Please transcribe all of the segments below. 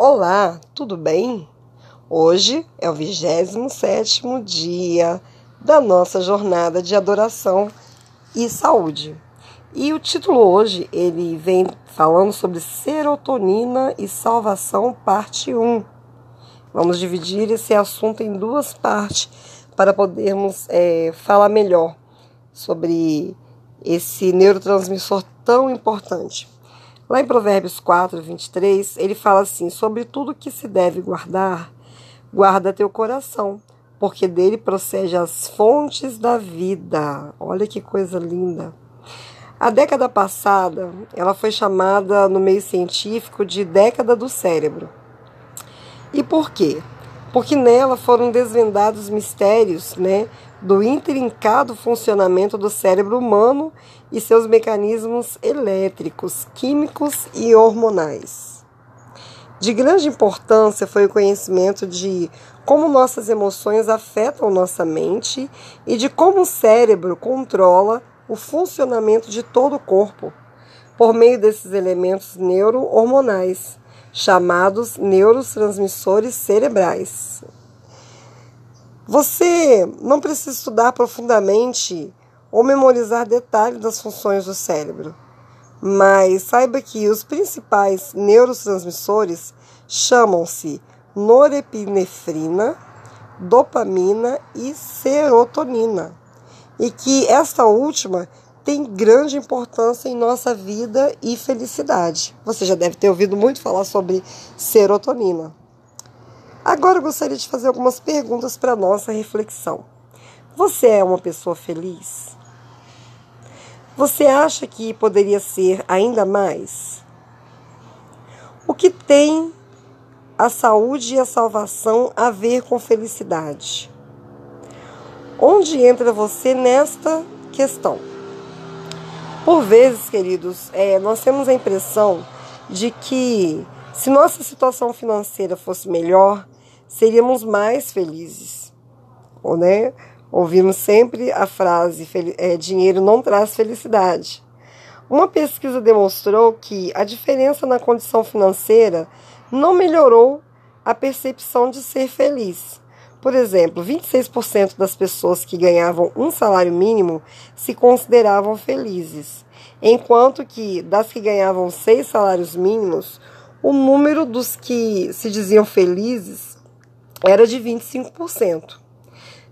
Olá, tudo bem? Hoje é o 27º dia da nossa jornada de adoração e saúde. E o título hoje, ele vem falando sobre serotonina e salvação, parte 1. Vamos dividir esse assunto em duas partes para podermos é, falar melhor sobre esse neurotransmissor tão importante. Lá em Provérbios 4, 23, ele fala assim: Sobre tudo que se deve guardar, guarda teu coração, porque dele procede as fontes da vida. Olha que coisa linda. A década passada, ela foi chamada no meio científico de década do cérebro. E por quê? Porque nela foram desvendados mistérios, né, do intrincado funcionamento do cérebro humano e seus mecanismos elétricos, químicos e hormonais. De grande importância foi o conhecimento de como nossas emoções afetam nossa mente e de como o cérebro controla o funcionamento de todo o corpo por meio desses elementos neurohormonais, chamados neurotransmissores cerebrais. Você não precisa estudar profundamente ou memorizar detalhes das funções do cérebro, mas saiba que os principais neurotransmissores chamam-se norepinefrina, dopamina e serotonina, e que esta última tem grande importância em nossa vida e felicidade. Você já deve ter ouvido muito falar sobre serotonina. Agora eu gostaria de fazer algumas perguntas para nossa reflexão. Você é uma pessoa feliz? Você acha que poderia ser ainda mais? O que tem a saúde e a salvação a ver com felicidade? Onde entra você nesta questão? Por vezes, queridos, é, nós temos a impressão de que se nossa situação financeira fosse melhor, seríamos mais felizes. Ou, né? Ouvimos sempre a frase: é, dinheiro não traz felicidade. Uma pesquisa demonstrou que a diferença na condição financeira não melhorou a percepção de ser feliz. Por exemplo, 26% das pessoas que ganhavam um salário mínimo se consideravam felizes, enquanto que das que ganhavam seis salários mínimos, o número dos que se diziam felizes era de 25%.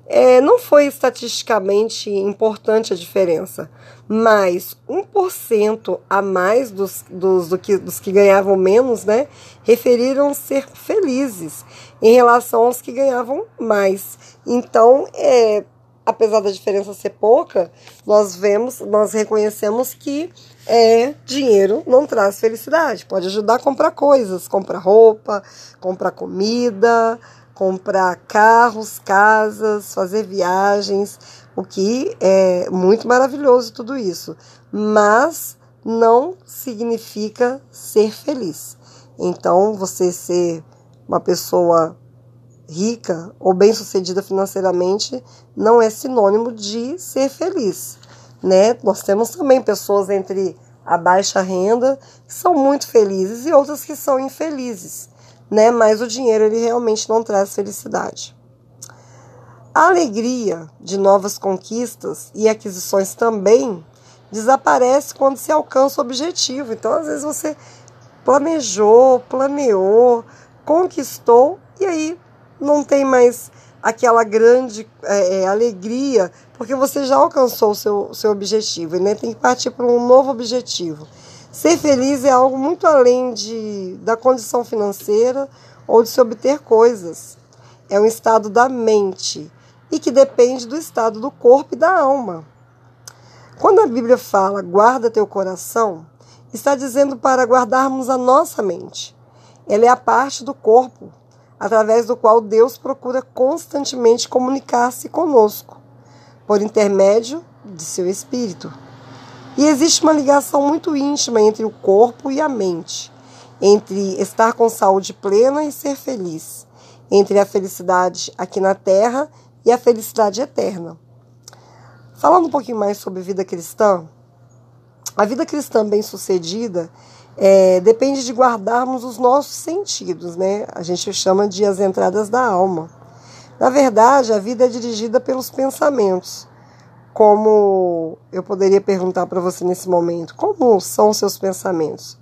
É, não foi estatisticamente importante a diferença, mas 1% a mais dos, dos, do que, dos que ganhavam menos né, referiram ser felizes em relação aos que ganhavam mais. Então, é, apesar da diferença ser pouca, nós vemos, nós reconhecemos que é dinheiro não traz felicidade. Pode ajudar a comprar coisas, comprar roupa, comprar comida, comprar carros, casas, fazer viagens, o que é muito maravilhoso tudo isso, mas não significa ser feliz. Então, você ser uma pessoa rica ou bem-sucedida financeiramente não é sinônimo de ser feliz, né? Nós temos também pessoas entre a baixa renda que são muito felizes e outras que são infelizes né? Mas o dinheiro ele realmente não traz felicidade. A alegria de novas conquistas e aquisições também desaparece quando se alcança o objetivo. Então, às vezes você planejou, planeou, conquistou e aí não tem mais aquela grande é, é alegria porque você já alcançou o seu, seu objetivo e né? tem que partir para um novo objetivo. Ser feliz é algo muito além de, da condição financeira ou de se obter coisas. É um estado da mente e que depende do estado do corpo e da alma. Quando a Bíblia fala guarda teu coração, está dizendo para guardarmos a nossa mente. Ela é a parte do corpo através do qual Deus procura constantemente comunicar-se conosco, por intermédio de seu espírito. E existe uma ligação muito íntima entre o corpo e a mente, entre estar com saúde plena e ser feliz, entre a felicidade aqui na terra e a felicidade eterna. Falando um pouquinho mais sobre vida cristã, a vida cristã bem-sucedida é, depende de guardarmos os nossos sentidos, né? A gente chama de as entradas da alma. Na verdade, a vida é dirigida pelos pensamentos. Como eu poderia perguntar para você nesse momento, como são os seus pensamentos?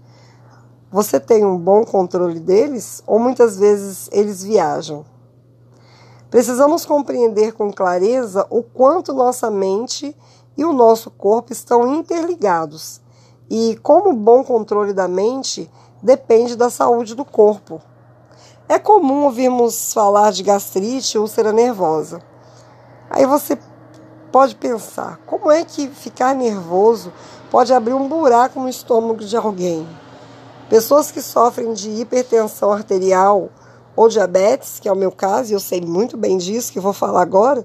Você tem um bom controle deles ou muitas vezes eles viajam? Precisamos compreender com clareza o quanto nossa mente e o nosso corpo estão interligados e como o bom controle da mente depende da saúde do corpo. É comum ouvirmos falar de gastrite úlcera nervosa. Aí você pode pensar, como é que ficar nervoso pode abrir um buraco no estômago de alguém? Pessoas que sofrem de hipertensão arterial ou diabetes, que é o meu caso, e eu sei muito bem disso, que vou falar agora,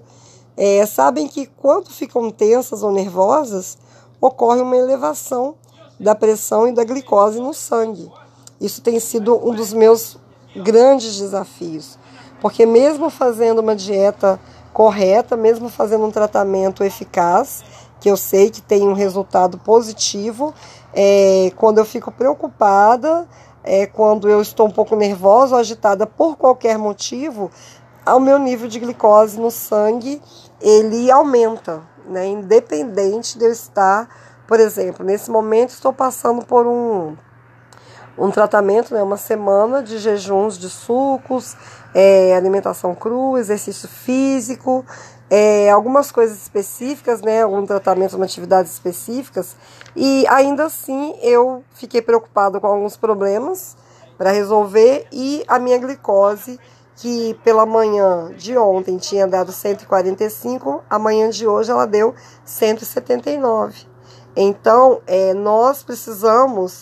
é, sabem que quando ficam tensas ou nervosas, ocorre uma elevação da pressão e da glicose no sangue. Isso tem sido um dos meus grandes desafios, porque mesmo fazendo uma dieta correta, mesmo fazendo um tratamento eficaz, que eu sei que tem um resultado positivo, é, quando eu fico preocupada, é, quando eu estou um pouco nervosa ou agitada por qualquer motivo, o meu nível de glicose no sangue ele aumenta, né? independente de eu estar por exemplo, nesse momento estou passando por um, um tratamento, né, uma semana de jejuns de sucos, é, alimentação crua, exercício físico, é, algumas coisas específicas, né, algum tratamento, uma atividades específicas, e ainda assim eu fiquei preocupada com alguns problemas para resolver e a minha glicose que pela manhã de ontem tinha dado 145, amanhã de hoje ela deu 179. Então, é, nós precisamos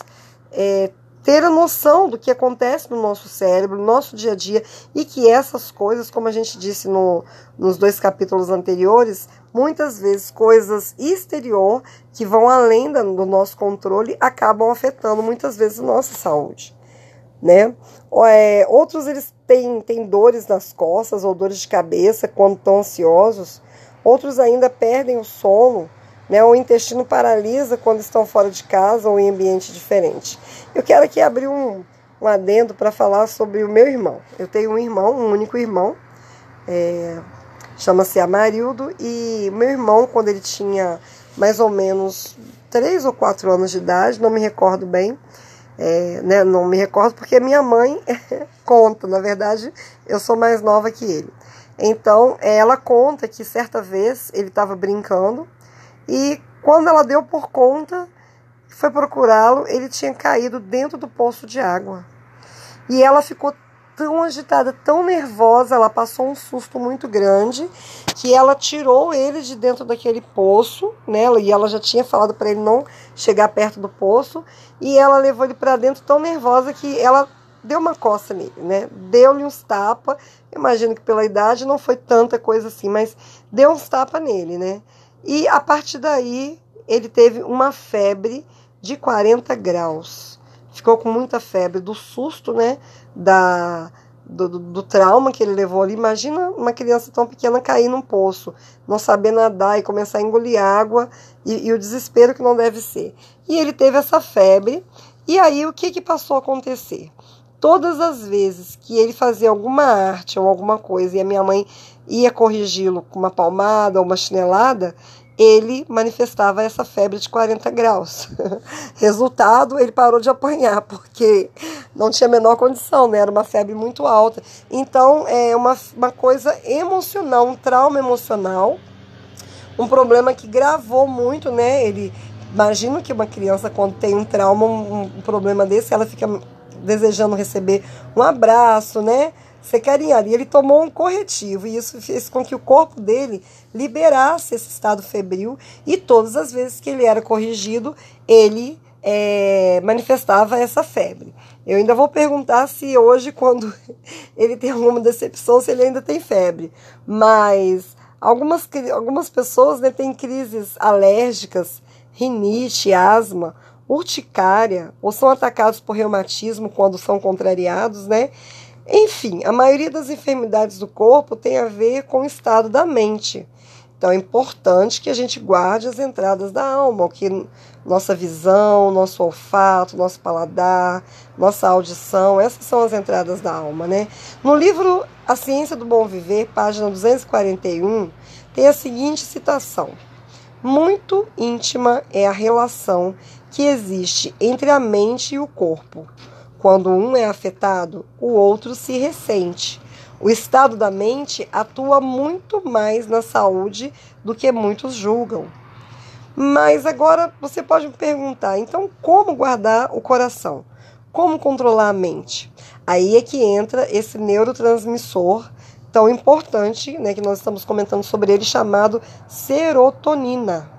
é, ter a noção do que acontece no nosso cérebro, no nosso dia a dia, e que essas coisas, como a gente disse no, nos dois capítulos anteriores, muitas vezes coisas exterior que vão além do nosso controle acabam afetando muitas vezes a nossa saúde. Né? É, outros eles têm, têm dores nas costas ou dores de cabeça quando estão ansiosos. Outros ainda perdem o sono né? O intestino paralisa quando estão fora de casa ou em ambiente diferente. Eu quero aqui abrir um, um adendo para falar sobre o meu irmão. Eu tenho um irmão, um único irmão, é, chama-se Amarildo, e meu irmão, quando ele tinha mais ou menos três ou quatro anos de idade, não me recordo bem, é, né, não me recordo porque minha mãe conta, na verdade, eu sou mais nova que ele. Então, ela conta que certa vez ele estava brincando e quando ela deu por conta, foi procurá-lo, ele tinha caído dentro do poço de água. E ela ficou tão agitada, tão nervosa, ela passou um susto muito grande, que ela tirou ele de dentro daquele poço, né? E ela já tinha falado para ele não chegar perto do poço, e ela levou ele para dentro tão nervosa que ela deu uma coça nele, né? Deu-lhe uns tapas. Imagino que pela idade não foi tanta coisa assim, mas deu uns tapas nele, né? E a partir daí ele teve uma febre de 40 graus. Ficou com muita febre do susto, né? Da, do, do, do, trauma que ele levou ali. Imagina uma criança tão pequena cair num poço, não saber nadar e começar a engolir água e, e o desespero que não deve ser. E ele teve essa febre. E aí o que, que passou a acontecer? Todas as vezes que ele fazia alguma arte ou alguma coisa e a minha mãe ia corrigi-lo com uma palmada ou uma chinelada, ele manifestava essa febre de 40 graus. Resultado, ele parou de apanhar, porque não tinha a menor condição, né? Era uma febre muito alta. Então, é uma, uma coisa emocional, um trauma emocional, um problema que gravou muito, né? Ele. Imagino que uma criança, quando tem um trauma, um, um problema desse, ela fica desejando receber um abraço, né? ser carinhado. E ele tomou um corretivo e isso fez com que o corpo dele liberasse esse estado febril e todas as vezes que ele era corrigido, ele é, manifestava essa febre. Eu ainda vou perguntar se hoje, quando ele tem alguma decepção, se ele ainda tem febre. Mas algumas, algumas pessoas né, têm crises alérgicas, rinite, asma, urticária, ou são atacados por reumatismo quando são contrariados, né? Enfim, a maioria das enfermidades do corpo tem a ver com o estado da mente. Então é importante que a gente guarde as entradas da alma, que nossa visão, nosso olfato, nosso paladar, nossa audição. Essas são as entradas da alma, né? No livro A Ciência do Bom Viver, página 241, tem a seguinte citação: Muito íntima é a relação que existe entre a mente e o corpo. Quando um é afetado, o outro se ressente. O estado da mente atua muito mais na saúde do que muitos julgam. Mas agora você pode me perguntar, então como guardar o coração? Como controlar a mente? Aí é que entra esse neurotransmissor tão importante, né, que nós estamos comentando sobre ele, chamado serotonina.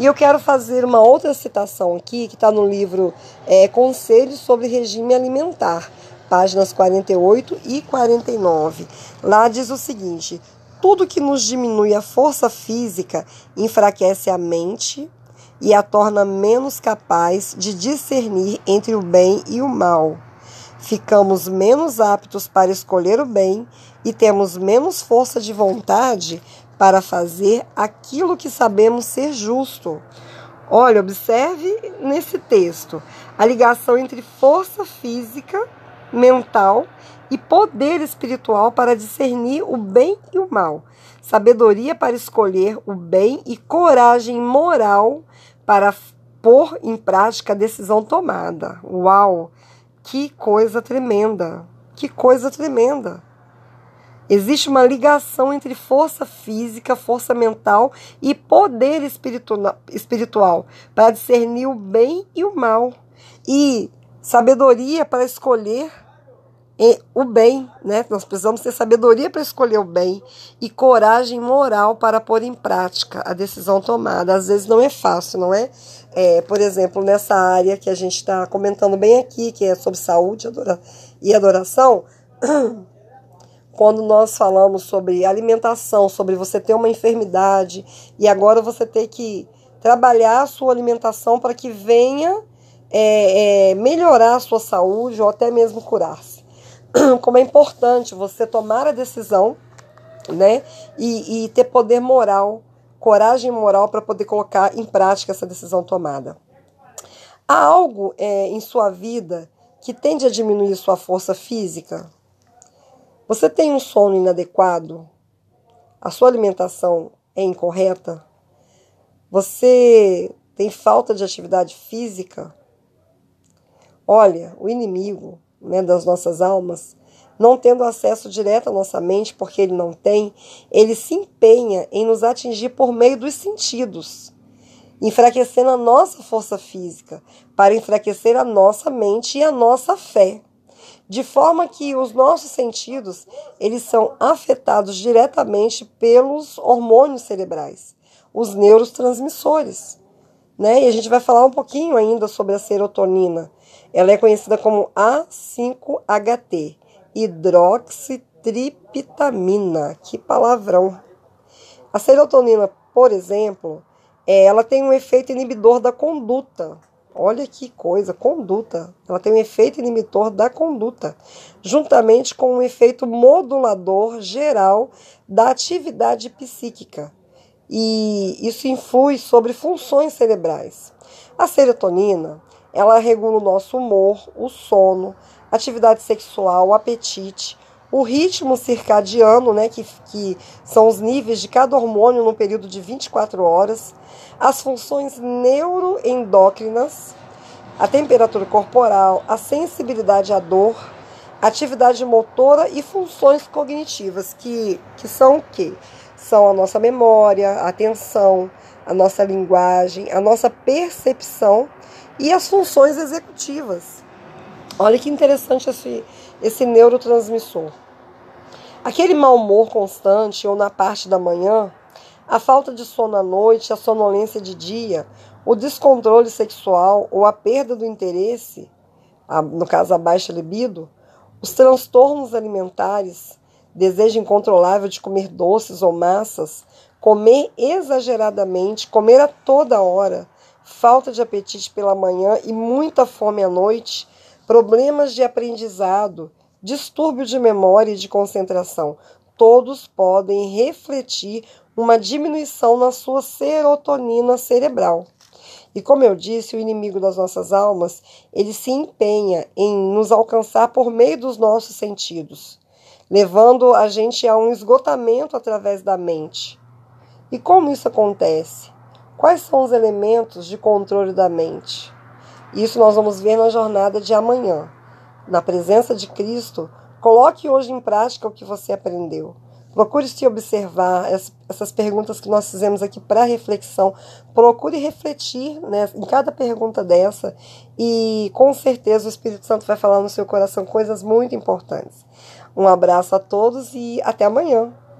E eu quero fazer uma outra citação aqui, que está no livro é, Conselhos sobre Regime Alimentar, páginas 48 e 49. Lá diz o seguinte: tudo que nos diminui a força física enfraquece a mente e a torna menos capaz de discernir entre o bem e o mal. Ficamos menos aptos para escolher o bem e temos menos força de vontade para fazer aquilo que sabemos ser justo. Olha, observe nesse texto a ligação entre força física, mental e poder espiritual para discernir o bem e o mal, sabedoria para escolher o bem e coragem moral para pôr em prática a decisão tomada. Uau! Que coisa tremenda! Que coisa tremenda! Existe uma ligação entre força física, força mental e poder espiritual para discernir o bem e o mal. E sabedoria para escolher o bem, né? Nós precisamos ter sabedoria para escolher o bem e coragem moral para pôr em prática a decisão tomada. Às vezes não é fácil, não é? é por exemplo, nessa área que a gente está comentando bem aqui, que é sobre saúde e adoração. quando nós falamos sobre alimentação, sobre você ter uma enfermidade e agora você ter que trabalhar a sua alimentação para que venha é, é, melhorar a sua saúde ou até mesmo curar-se. Como é importante você tomar a decisão né, e, e ter poder moral, coragem moral para poder colocar em prática essa decisão tomada. Há algo é, em sua vida que tende a diminuir sua força física? Você tem um sono inadequado? A sua alimentação é incorreta? Você tem falta de atividade física? Olha, o inimigo né, das nossas almas, não tendo acesso direto à nossa mente, porque ele não tem, ele se empenha em nos atingir por meio dos sentidos, enfraquecendo a nossa força física, para enfraquecer a nossa mente e a nossa fé de forma que os nossos sentidos eles são afetados diretamente pelos hormônios cerebrais, os neurotransmissores. Né? E a gente vai falar um pouquinho ainda sobre a serotonina. Ela é conhecida como A5HT, hidroxitriptamina. Que palavrão! A serotonina, por exemplo, ela tem um efeito inibidor da conduta, Olha que coisa, conduta. Ela tem um efeito inibidor da conduta, juntamente com um efeito modulador geral da atividade psíquica. E isso influi sobre funções cerebrais. A serotonina, ela regula o nosso humor, o sono, atividade sexual, o apetite, o ritmo circadiano, né, que, que são os níveis de cada hormônio no período de 24 horas, as funções neuroendócrinas, a temperatura corporal, a sensibilidade à dor, atividade motora e funções cognitivas, que, que são o quê? São a nossa memória, a atenção, a nossa linguagem, a nossa percepção e as funções executivas. Olha que interessante esse, esse neurotransmissor. Aquele mau humor constante ou na parte da manhã a falta de sono à noite, a sonolência de dia, o descontrole sexual ou a perda do interesse, no caso a baixa libido, os transtornos alimentares, desejo incontrolável de comer doces ou massas, comer exageradamente, comer a toda hora, falta de apetite pela manhã e muita fome à noite, problemas de aprendizado, distúrbio de memória e de concentração, todos podem refletir uma diminuição na sua serotonina cerebral. E como eu disse, o inimigo das nossas almas, ele se empenha em nos alcançar por meio dos nossos sentidos, levando a gente a um esgotamento através da mente. E como isso acontece? Quais são os elementos de controle da mente? Isso nós vamos ver na jornada de amanhã. Na presença de Cristo, coloque hoje em prática o que você aprendeu. Procure se observar essas perguntas que nós fizemos aqui para reflexão. Procure refletir né, em cada pergunta dessa e com certeza o Espírito Santo vai falar no seu coração coisas muito importantes. Um abraço a todos e até amanhã.